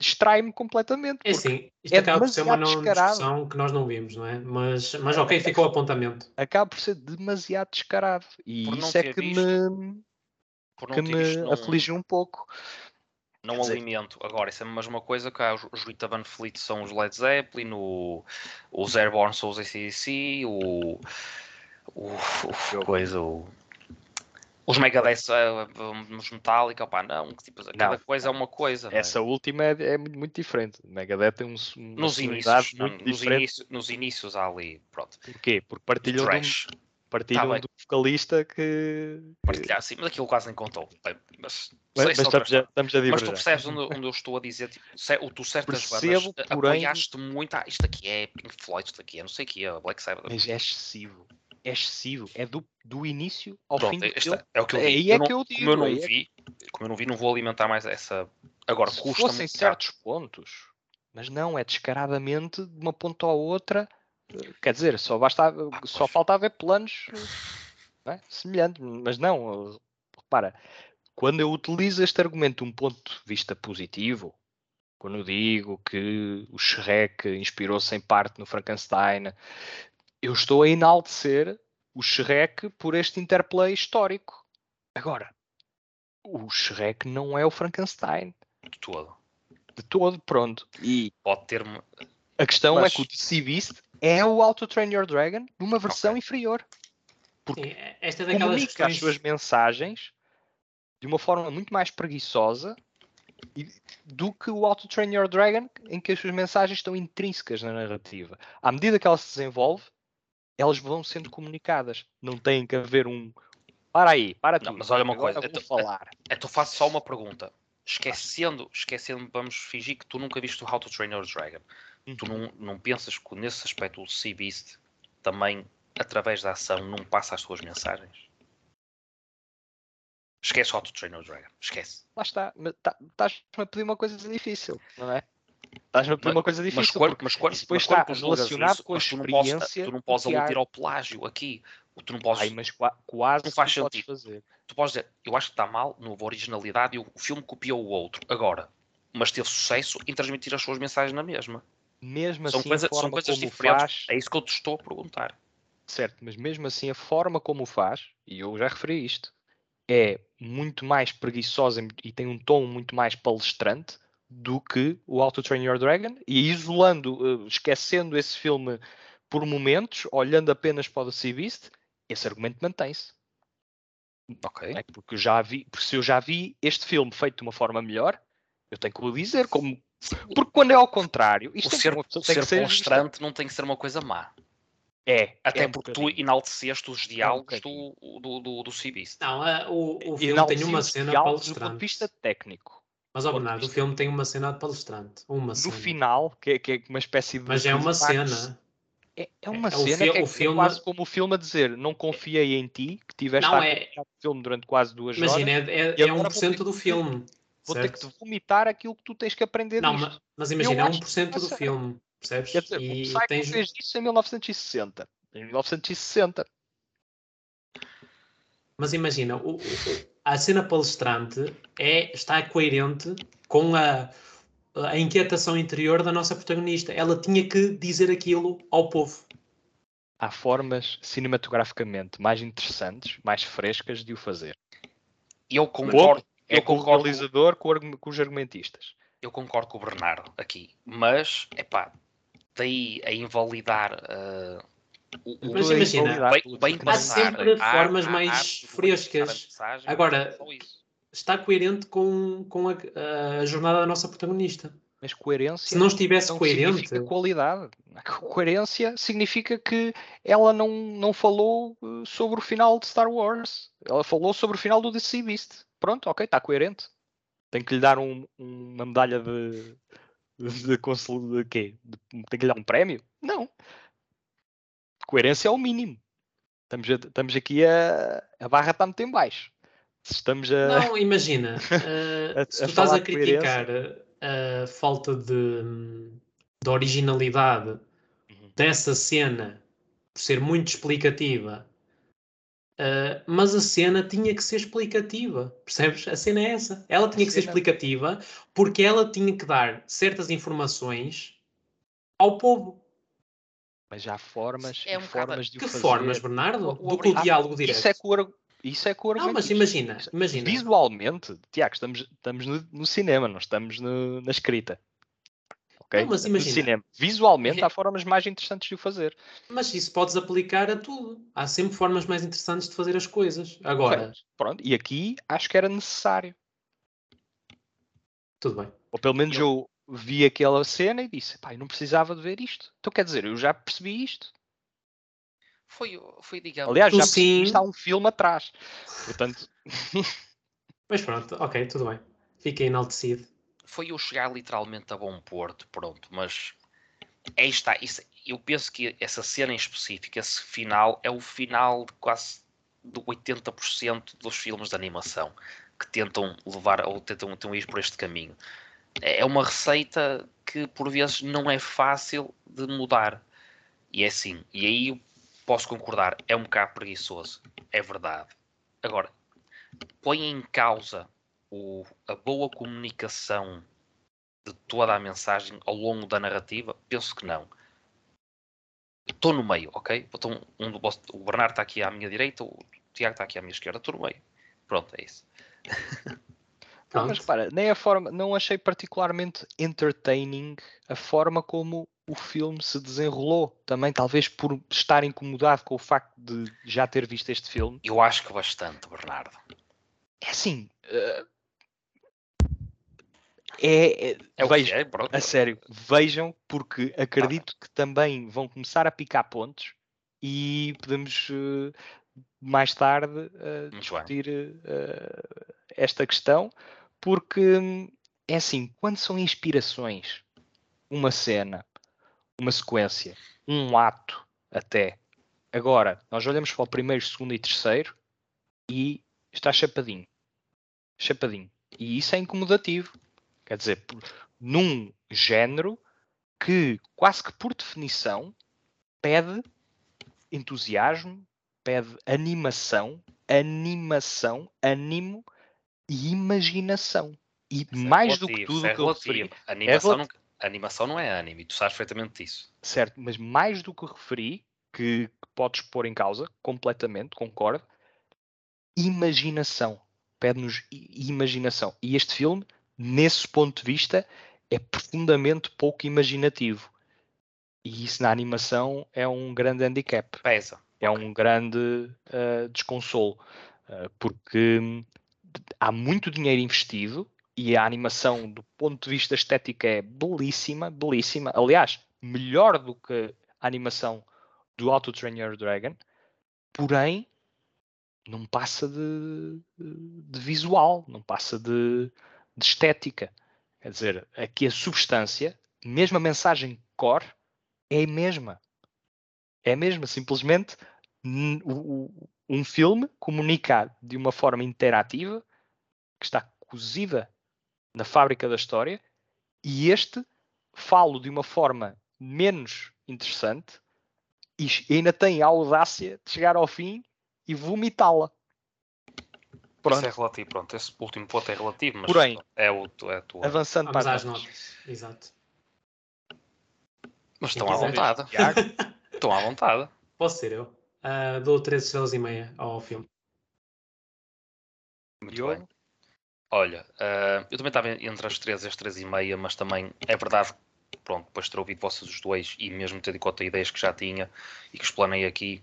distrai-me completamente. É assim, isto é acaba por ser uma não descarado. discussão que nós não vimos, não é? Mas, mas ok, ficou o apontamento. acaba por ser demasiado descarado. E Por isso é que visto, me, Por não que me não- aflige um pouco. Não Quer dizer- alimento. Agora, isso é a mesma coisa que há os, os Rita Van Fleet são os Led Zeppelin, o, os Airborne são os ACDC, o, o, o coisa, o, os Megadeth, eh, os Metallica, opá, não, que tipo, cada Não. coisa é uma coisa. não é? Essa última é, é muito, muito diferente. Megadeth tem um, uma nos inícios, não, muito nos, diferente. inícios, nos inícios há ali, pronto, Porquê? Porque partilham, trash, partilham Tá um vocalista que. partilhar assim, mas aquilo quase nem contou. Bem, mas, Mas, mas estamos, a, estamos a Mas tu percebes onde, onde eu estou a dizer, tipo, se- tu certas Percebo, bandas porém- apoiaste muito, ah, isto aqui é Pink Floyd, isto aqui é não sei o que, é Black Sabbath. Mas é excessivo. É excessivo. É do, do início ao Pronto, fim do esta- filme. é o que eu Aí digo. é Eu que não- eu Como eu não digo, é vi, como eu não vi, não vou alimentar mais essa. Agora, se custa-me. fossem certos pontos, mas não, é descaradamente de uma ponta à outra. eh, Quer dizer, só, basta, Ah, só pois. falta haver planos eh, é? semelhantes, mas não, eh, repara, quando eu utilizo este argumento de um ponto de vista positivo, quando eu digo que o Shrek inspirou-se em parte no Frankenstein, eu estou a enaltecer o Shrek por este interplay histórico. Agora, o Shrek não é o Frankenstein de todo. de todo, pronto. E Pode ter-me. a questão Mas- é que o DC Beast é o Auto Train Your Dragon numa versão Ok. inferior. Sim, esta é daquelas Comunica as questões. suas mensagens de uma forma muito mais preguiçosa do que o Auto Train Your Dragon, em que as suas mensagens estão intrínsecas na narrativa. À medida que ela se desenvolve, elas vão sendo comunicadas. Não tem que haver um. Para aí, para Não, tudo. mas olha uma Agora coisa, vou eu tô- falar. Então faço só uma pergunta. Esquecendo, esquecendo, vamos fingir que tu nunca viste o How to Train Your Dragon. Tu Uhum. não, não pensas que nesse aspecto o Sea Beast também, através da ação, não passa as suas mensagens? Esquece o How to Train Your Dragon. Esquece. Lá está. tá- Estás-me a pedir uma coisa difícil, não é? Estás-me a pedir uma coisa difícil. Mas quando, mas quando, isso depois está relacionado isso, com a mas tu não podes- experiência Tu não podes aludir ao plágio aqui. Tu não podes, Ai, mas qua- quase não faz tu podes sentido. fazer. tu podes dizer, eu acho que está mal, não houve originalidade e o, filme copiou o outro. Agora, mas teve sucesso em transmitir as suas mensagens na mesma. Mesmo São, assim, coisa- são coisas diferentes. faz, É isso que eu te estou a perguntar. certo, mas mesmo assim a forma como o faz, e eu já referi isto, é muito mais preguiçosa e tem um tom muito mais palestrante do que o Auto Train Your Dragon, e isolando, eh, esquecendo esse filme por momentos, olhando apenas para o The Sea Beast, esse argumento mantém-se. Ok. é? Porque eu já vi, porque se eu já vi este filme feito de uma forma melhor, eu tenho que o dizer como. Porque quando é ao contrário, O isto ser, uma pessoa tem ser que ser constante não tem que ser uma coisa má. É, Até é um porque tu enalteceste os diálogos bocadinho. do, do, do, do Sea Beast. Não, a- o, o filme tem uma cena diálogos do ponto de vista técnico. Mas, ó Bernardo, o filme tem uma cena de palestrante. Uma No cena. final, que é, que é uma espécie de. Mas é uma cena. É, é uma É, cena fi- que é o filme- quase como o filme a dizer: Não confiei em ti, que tiveste Não, a é- o filme durante quase duas Imagina, horas. é, é, é vou 1% ter do filme. Vou ter que certo? te vomitar aquilo que tu tens que aprender Não, disto. ma- mas imagina, é acho que 1% do filme. Percebes? Quer dizer, E o Psycho tens... fez isso em 1960. Em 1960. Mas imagina, o- o- a cena palestrante é, está coerente com a, a inquietação interior da nossa protagonista. Ela tinha que dizer aquilo ao povo. Há formas cinematograficamente mais interessantes, mais frescas de o fazer. E eu concordo, É eu com o concordo, realizador, com, o argu- com os argumentistas. eu concordo com o Bernardo aqui. Mas, epá, daí a invalidar uh, o, o- Mas é imagina, bem, bem Há é. passar sempre formas mais de frescas. mensagem, Agora, isso. Está coerente com, com a, a jornada da nossa protagonista. Mas coerência Se não estivesse não coerente, significa qualidade. Coerência significa que ela não, não falou eh, sobre o final de Star Wars. Ela falou sobre o final do The Sea Beast. Pronto, ok, está coerente. Tem que lhe dar um- uma medalha de, de, consolo de quê? De- tem que lhe dar um prémio? Não. Coerência é o mínimo. Estamos, a- estamos aqui a. A barra está muito em baixo. Se estamos a. Não, imagina, uh, A- se a tu estás a coerência. criticar a falta de, de originalidade Uhum. dessa cena por ser muito explicativa, uh, mas a cena tinha que ser explicativa, percebes? A cena é essa. Ela tinha que ser cena- explicativa porque ela tinha que dar certas informações ao povo. Mas há formas É um formas de o Que fazer. formas, Bernardo? O- o Do que o abri- diálogo direto. Isso é com o, isso é com o Não, mas argumentista. imagina, imagina. Visualmente, Tiago, estamos, estamos no, no cinema, não estamos no- na escrita. Ok? Não, mas Estamos no imagina. cinema. Visualmente, há formas mais interessantes de o fazer. Mas isso podes aplicar a tudo. Há sempre formas mais interessantes de fazer as coisas. Agora, Correto. Pronto, e aqui acho que era necessário. tudo bem. Ou pelo menos eu vi aquela cena e disse: pá, eu não precisava de ver isto. Então quer dizer, eu já percebi isto. Foi, foi, digamos, Aliás, já percebi isto há um filme atrás. Portanto, Mas pronto, ok, tudo bem. Fica enaltecido. foi eu chegar literalmente a bom porto, pronto, mas aí está, isso, eu penso que essa cena em específico, esse final, é o final de quase de 80% dos filmes de animação que tentam levar ou tentam, tentam ir por este caminho. É uma receita que por vezes não é fácil de mudar. E é assim, e aí eu posso concordar, é um bocado preguiçoso, é verdade. Agora, põe em causa o, a boa comunicação de toda a mensagem ao longo da narrativa? Penso que não. Estou no meio, ok? Então, um do, o Bernardo está aqui à minha direita, o Tiago está aqui à minha esquerda, estou no meio. Pronto, é isso. Não, mas repara, nem a forma, não achei particularmente entertaining a forma como o filme se desenrolou. Também, talvez por estar incomodado com o facto de já ter visto este filme. Eu acho que bastante, Bernardo. É assim. Uh, é, é, é vejam, é, a sério, vejam, porque acredito que também vão começar a picar pontos e podemos uh, mais tarde uh, discutir esta questão, porque é assim, quando são inspirações, uma cena, uma sequência, um ato até. Agora, nós olhamos para o primeiro, segundo e terceiro e está chapadinho. Chapadinho. E isso é incomodativo. Quer dizer, num género que quase que por definição pede entusiasmo, pede animação, animação, animo e imaginação. E é mais do que tudo é que eu referi. A animação, é não, a animação não é anime, tu sabes perfeitamente disso. Certo, mas mais do que referi, que, que podes pôr em causa, completamente, concordo, imaginação. Pede-nos imaginação. E este filme nesse ponto de vista, é profundamente pouco imaginativo. E isso na animação é um grande handicap. Pesa. É okay. um grande uh, desconsolo. Uh, porque há muito dinheiro investido e a animação, do ponto de vista estético, é belíssima, belíssima. Aliás, melhor do que a animação do Auto Train Your Dragon. Porém, não passa de, de visual, não passa de, de estética. Quer dizer, aqui a substância, mesmo a mensagem core, é a mesma. É a mesma, simplesmente um filme comunica de uma forma interativa, que está cozida na fábrica da história, e este falo de uma forma menos interessante e ainda tem a audácia de chegar ao fim e vomitá-la. Pronto. Isso é relativo, pronto. Esse último ponto é relativo, mas Porém, é, o, é a tua. Avançando Vamos para as notas. Exato. Mas estão à vontade. estão à vontade. Posso ser eu. Uh, dou 3 estrelas e meia ao filme. Muito bem. Olha, uh, eu também estava entre as 3 e as 3 e meia, mas também é verdade pronto, depois de ter ouvido vocês os dois e mesmo ter de conta ideias que já tinha e que explanei aqui,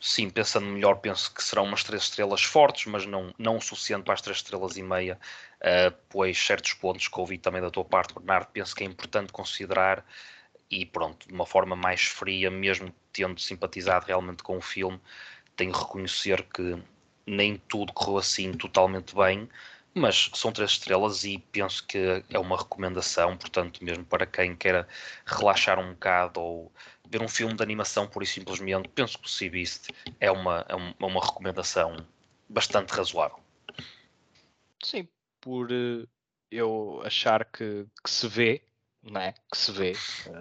sim, pensando melhor, penso que serão umas três estrelas fortes, mas não, não o suficiente para as três estrelas e meia, uh, pois certos pontos que ouvi também da tua parte, Bernardo, penso que é importante considerar e pronto, de uma forma mais fria, mesmo tendo simpatizado realmente com o filme, tenho que reconhecer que nem tudo correu assim totalmente bem, mas são três estrelas e penso que é uma recomendação, portanto, mesmo para quem queira relaxar um bocado ou ver um filme de animação pura e simplesmente, penso que o Sea Beast é uma, é é uma recomendação bastante razoável. Sim, por uh, eu achar que, que, se vê, não é? Que se vê,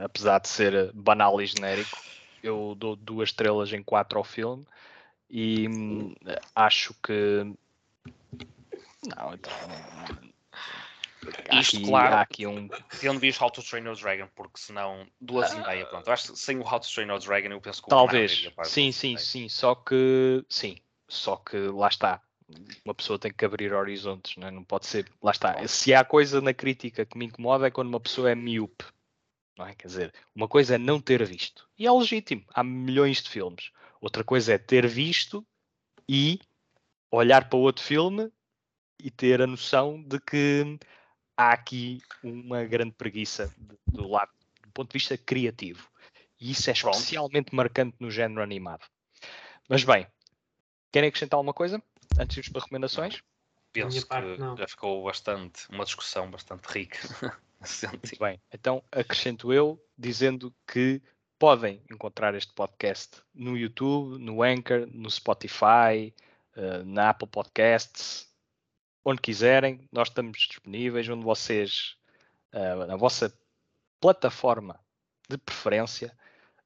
apesar de ser banal e genérico, eu dou duas estrelas em quatro ao filme e hum, acho que não, então. Isto, aqui, claro, há aqui um. Tendo visto How to Train Your Dragon, porque senão duas ah. e meia, pronto. Eu acho que sem o How to Train Your Dragon, eu penso que Talvez, sim, sim, sim. Só que, sim, só que lá está. Uma pessoa tem que abrir horizontes, não, é? não pode ser. Lá está. Se há coisa na crítica que me incomoda é quando uma pessoa é miúpe. Não é? Quer dizer, uma coisa é não ter visto. E é legítimo. Há milhões de filmes. Outra coisa é ter visto e olhar para outro filme e ter a noção de que há aqui uma grande preguiça do lado do ponto de vista criativo. E isso é especialmente marcante no género animado. Mas bem, querem acrescentar alguma coisa antes de irmos para recomendações? Penso parte, que não. já ficou bastante, uma discussão bastante rica. Muito bem, então acrescento eu dizendo que podem encontrar este podcast no YouTube, no Anchor, no Spotify, uh, na Apple Podcasts, onde quiserem. Nós estamos disponíveis, onde vocês, uh, na vossa plataforma de preferência,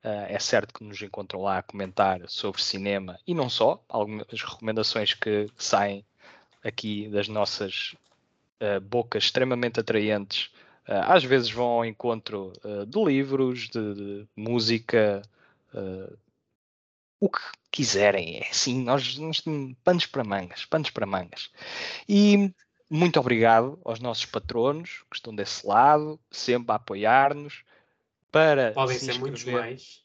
Uh, é certo que nos encontram lá a comentar sobre cinema e não só, algumas recomendações que saem aqui das nossas uh, bocas extremamente atraentes, uh, às vezes vão ao encontro de livros, de, de música, o que quiserem. É assim, nós, nós temos panos para mangas, panos para mangas. E muito obrigado aos nossos patronos que estão desse lado, sempre a apoiar-nos para. Podem ser muitos mais.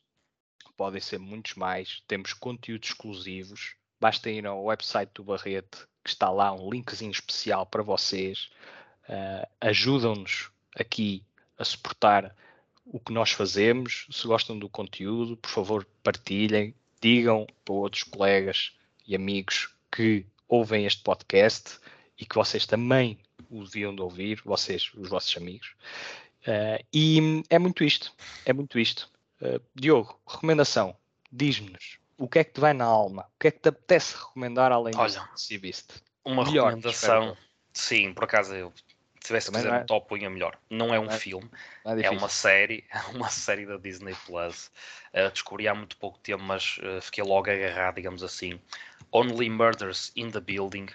Podem ser muitos mais. Temos conteúdos exclusivos. Basta ir ao website do Barrete, que está lá um linkzinho especial para vocês. Uh, Ajudam-nos aqui a suportar o que nós fazemos. Se gostam do conteúdo, por favor, partilhem, digam para outros colegas e amigos que ouvem este podcast e que vocês também o deviam de ouvir, vocês, os vossos amigos. Uh, e é muito isto, é muito isto. Uh, Diogo, recomendação, diz-nos o que é que te vai na alma, o que é que te apetece recomendar além Olha, disso, viste? Uma Melhor, recomendação, sim, por acaso eu se tivesse que fazer é... um top punha melhor. Não é um não é, filme, é, é, uma série, uma série da Disney Plus. Uh, descobri há muito pouco tempo, mas uh, fiquei logo agarrado, digamos assim. Only Murders in the Building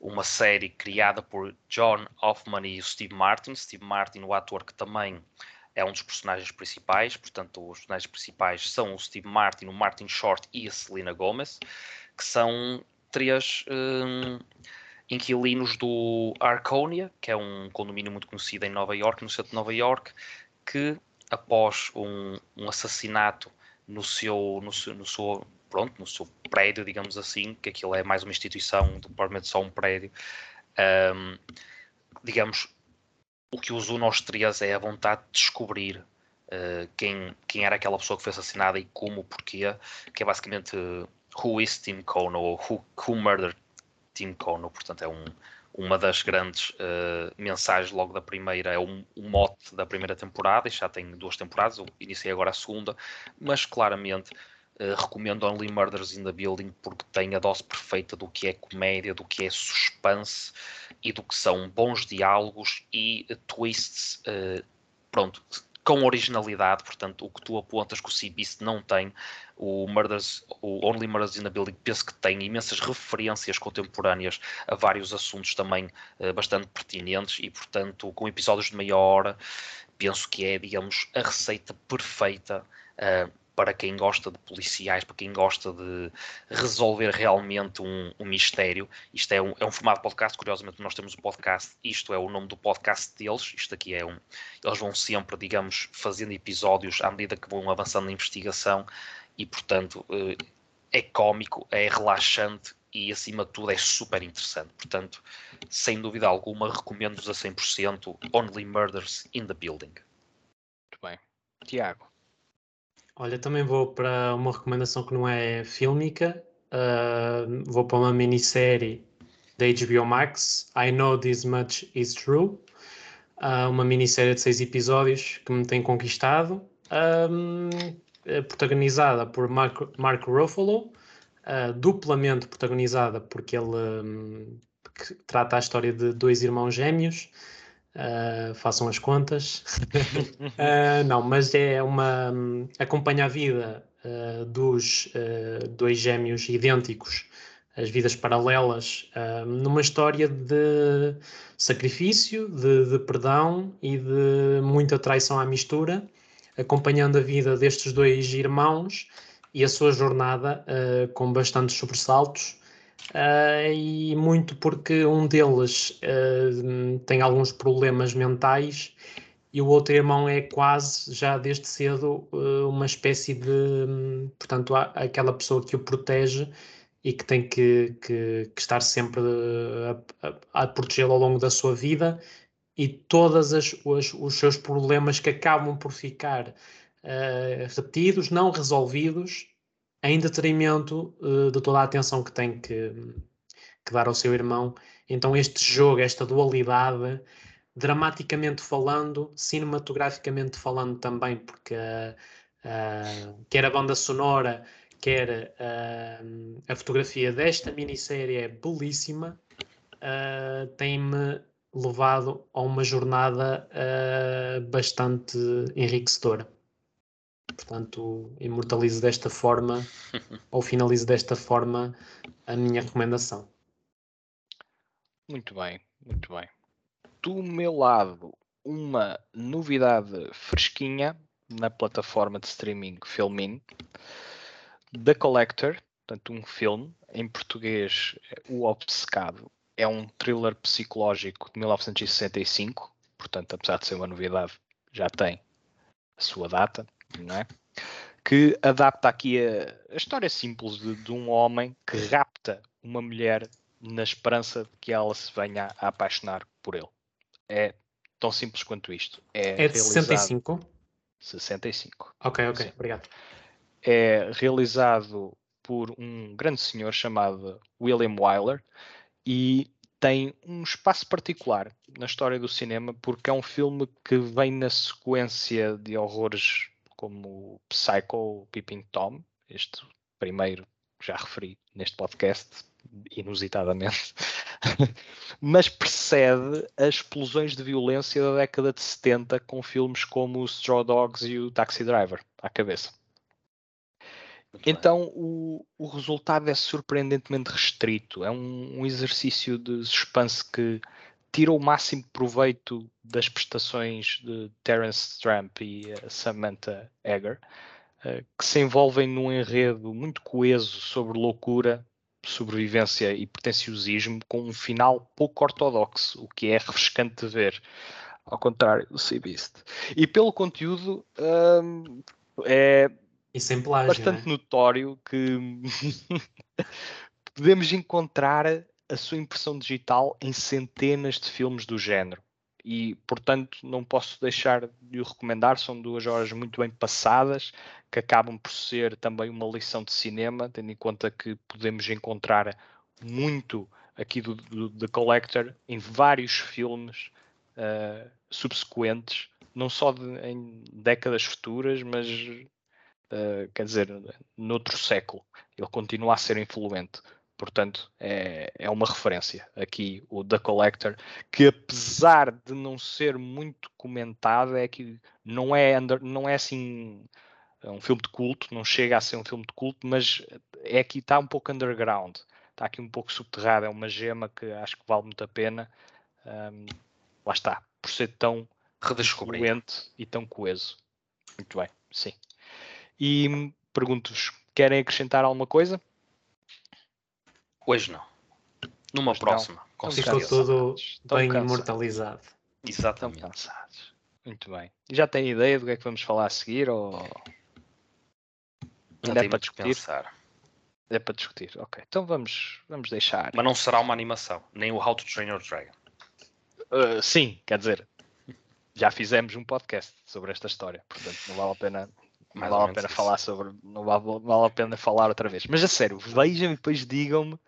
uma série criada por John Hoffman e Steve Martin. Steve Martin, o ator que também é um dos personagens principais, portanto, os personagens principais são o Steve Martin, o Martin Short e a Selena Gomez, que são três um, inquilinos do Arconia, que é um condomínio muito conhecido em Nova York, no centro de Nova York, que após um, um assassinato no seu, no seu, no seu pronto, no seu prédio, digamos assim, que aquilo é mais uma instituição, provavelmente só um prédio. Um, digamos, o que une aos três é a vontade de descobrir uh, quem, quem era aquela pessoa que foi assassinada e como, porquê, que é basicamente uh, Who is Tim Kono, ou Who, who Murdered Tim Kono, portanto é um, uma das grandes uh, mensagens logo da primeira, é um, um mote da primeira temporada, e já tem duas temporadas, eu iniciei agora a segunda, mas claramente Uh, recomendo Only Murders in the Building porque tem a dose perfeita do que é comédia, do que é suspense e do que são bons diálogos e uh, twists, uh, pronto, com originalidade. Portanto, o que tu apontas que o Sea Beast não tem, o, Murders, o Only Murders in the Building penso que tem imensas referências contemporâneas a vários assuntos também bastante pertinentes e, portanto, com episódios de meia hora, penso que é, digamos, a receita perfeita Uh, para quem gosta de policiais, para quem gosta de resolver realmente um, um mistério. Isto é um, é um formato podcast, curiosamente nós temos um podcast, isto é o nome do podcast deles, isto aqui é um... Eles vão sempre, digamos, fazendo episódios à medida que vão avançando na investigação e, portanto, eh, é cómico, é relaxante e, acima de tudo, é super interessante. Portanto, sem dúvida alguma, recomendo-vos a 100% Only Murders in the Building. Muito bem. Tiago. Olha, também vou para uma recomendação que não é fílmica, uh, vou para uma minissérie da HBO Max, I Know This Much Is True, uh, uma minissérie de seis episódios que me tem conquistado, um, é protagonizada por Mark, Mark Ruffalo, uh, duplamente protagonizada porque ele um, trata a história de dois irmãos gêmeos, Uh, façam as contas. uh, não, mas é uma. acompanha a vida uh, dos dois gêmeos idênticos, as vidas paralelas, numa história de sacrifício, de, de, perdão e de muita traição à mistura, acompanhando a vida destes dois irmãos e a sua jornada com bastantes sobressaltos Uh, e muito porque um deles uh, tem alguns problemas mentais e o outro irmão é quase já desde cedo uh, uma espécie de portanto aquela pessoa que o protege e que tem que, que, que estar sempre a, a, a protegê-lo ao longo da sua vida e todos os, os seus problemas que acabam por ficar repetidos, não resolvidos em detrimento uh, de toda a atenção que tem que, que, dar ao seu irmão. Então, este jogo, esta dualidade, dramaticamente falando, cinematograficamente falando também, porque uh, Uh, quer a banda sonora, quer a fotografia desta minissérie é belíssima, tem-me levado a uma jornada bastante enriquecedora. Portanto, imortalizo desta forma ou finalizo desta forma a minha recomendação. Muito bem, muito bem. Do meu lado, uma novidade fresquinha na plataforma de streaming Filmin. The Collector, portanto, um filme, em português, O Obcecado, é um thriller psicológico de 1965, portanto, apesar de ser uma novidade, já tem a sua data, não é? Que adapta aqui a, a história simples de, de um homem que rapta uma mulher na esperança de que ela se venha a apaixonar por ele. É tão simples quanto isto. É, é de 65? 65. Ok, ok, Sim. obrigado. É realizado por um grande senhor chamado William Wyler e tem um espaço particular na história do cinema porque é um filme que vem na sequência de horrores como Psycho, Peeping Tom, este primeiro que já referi neste podcast, inusitadamente, mas precede as explosões de violência da década de 70 com filmes como Straw Dogs e o Taxi Driver à cabeça. Muito então o, o, resultado é surpreendentemente restrito. É um, um, exercício de suspense que tira o máximo proveito das prestações de Terence Trump e Samantha Egger, uh, que se envolvem num enredo muito coeso sobre loucura, sobrevivência e pretenciosismo com um final pouco ortodoxo, o que é refrescante de ver, ao contrário do Sea Beast. E pelo conteúdo hum, é bastante né? notório que podemos encontrar a sua impressão digital em centenas de filmes do género. E, portanto, não posso deixar de o recomendar. São duas horas muito bem passadas, que acabam por ser também uma lição de cinema, tendo em conta que podemos encontrar muito aqui do, The Collector em vários filmes uh, subsequentes, não só de, em décadas futuras, mas uh, quer dizer, noutro século. Ele continua a ser influente. Portanto, é, é uma referência aqui, o The Collector, que apesar de não ser muito comentado, é que não é, under, não é assim é um filme de culto, não chega a ser um filme de culto, mas é aqui está um pouco underground, está aqui um pouco subterrado, é uma gema que acho que vale muito a pena. Um, lá está, por ser tão redescobrente e tão coeso. Muito bem, sim. E pergunto-vos, querem acrescentar alguma coisa? Hoje não. Numa Hoje próxima, não. com Ficou tudo bem imortalizado. Exatamente. Estão cansados. Muito bem. Já tem ideia do que é que vamos falar a seguir? Ou... Não é para discutir. Pensar. É para discutir, ok. Então vamos, vamos deixar. Mas não será uma animação, nem o How to Train Your Dragon. Uh, sim, quer dizer, já fizemos um podcast sobre esta história, portanto não vale a pena, não vale a pena falar sobre, não vale, vale a pena falar outra vez. Mas a sério, vejam e depois digam-me,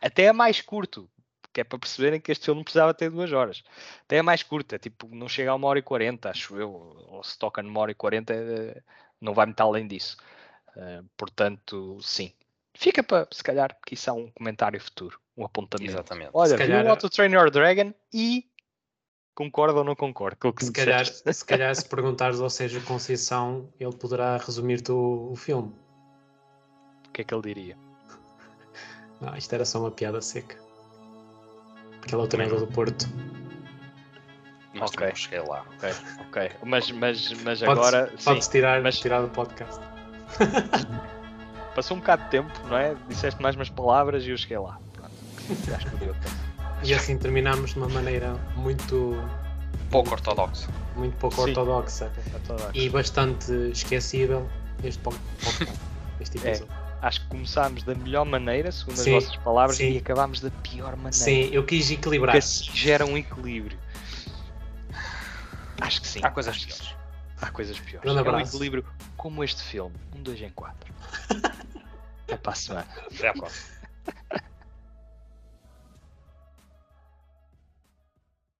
até é mais curto, que é para perceberem que este filme não precisava ter duas horas. Até é mais curto, é tipo, não chega a uma hora e quarenta, acho eu, ou se toca numa hora e quarenta, é, não vai muito além disso. Uh, portanto, sim. Fica para, se calhar, que isso é um comentário futuro, um apontamento. Exatamente. Olha, se calhar... viu How to Train Your Dragon e concorda ou não concorda com o que se calhar, se calhar se perguntares ao Sérgio Conceição, ele poderá resumir-te o, o, filme. O que é que ele diria? Não, isto era só uma piada seca. Porque ele é o treinador do Porto. Mas ok, cheguei lá. Ok, ok. Mas, mas, mas agora. Podes tirar, mas... tirar do podcast. Passou um bocado de tempo, não é? Disseste mais umas palavras e eu cheguei lá. E assim terminamos de uma maneira muito. Pouco ortodoxa. Muito pouco ortodoxa. E bastante esquecível este podcast. Este é, episódio. É, acho que começámos da melhor maneira, segundo sim, as vossas palavras, sim. e acabámos da pior maneira. Sim, eu quis equilibrar. Porque assim gera um equilíbrio. Acho que sim. Há coisas piores. Há coisas piores. Um é um equilíbrio como este filme. Um, dois em quatro. Até para a semana. Até à próxima.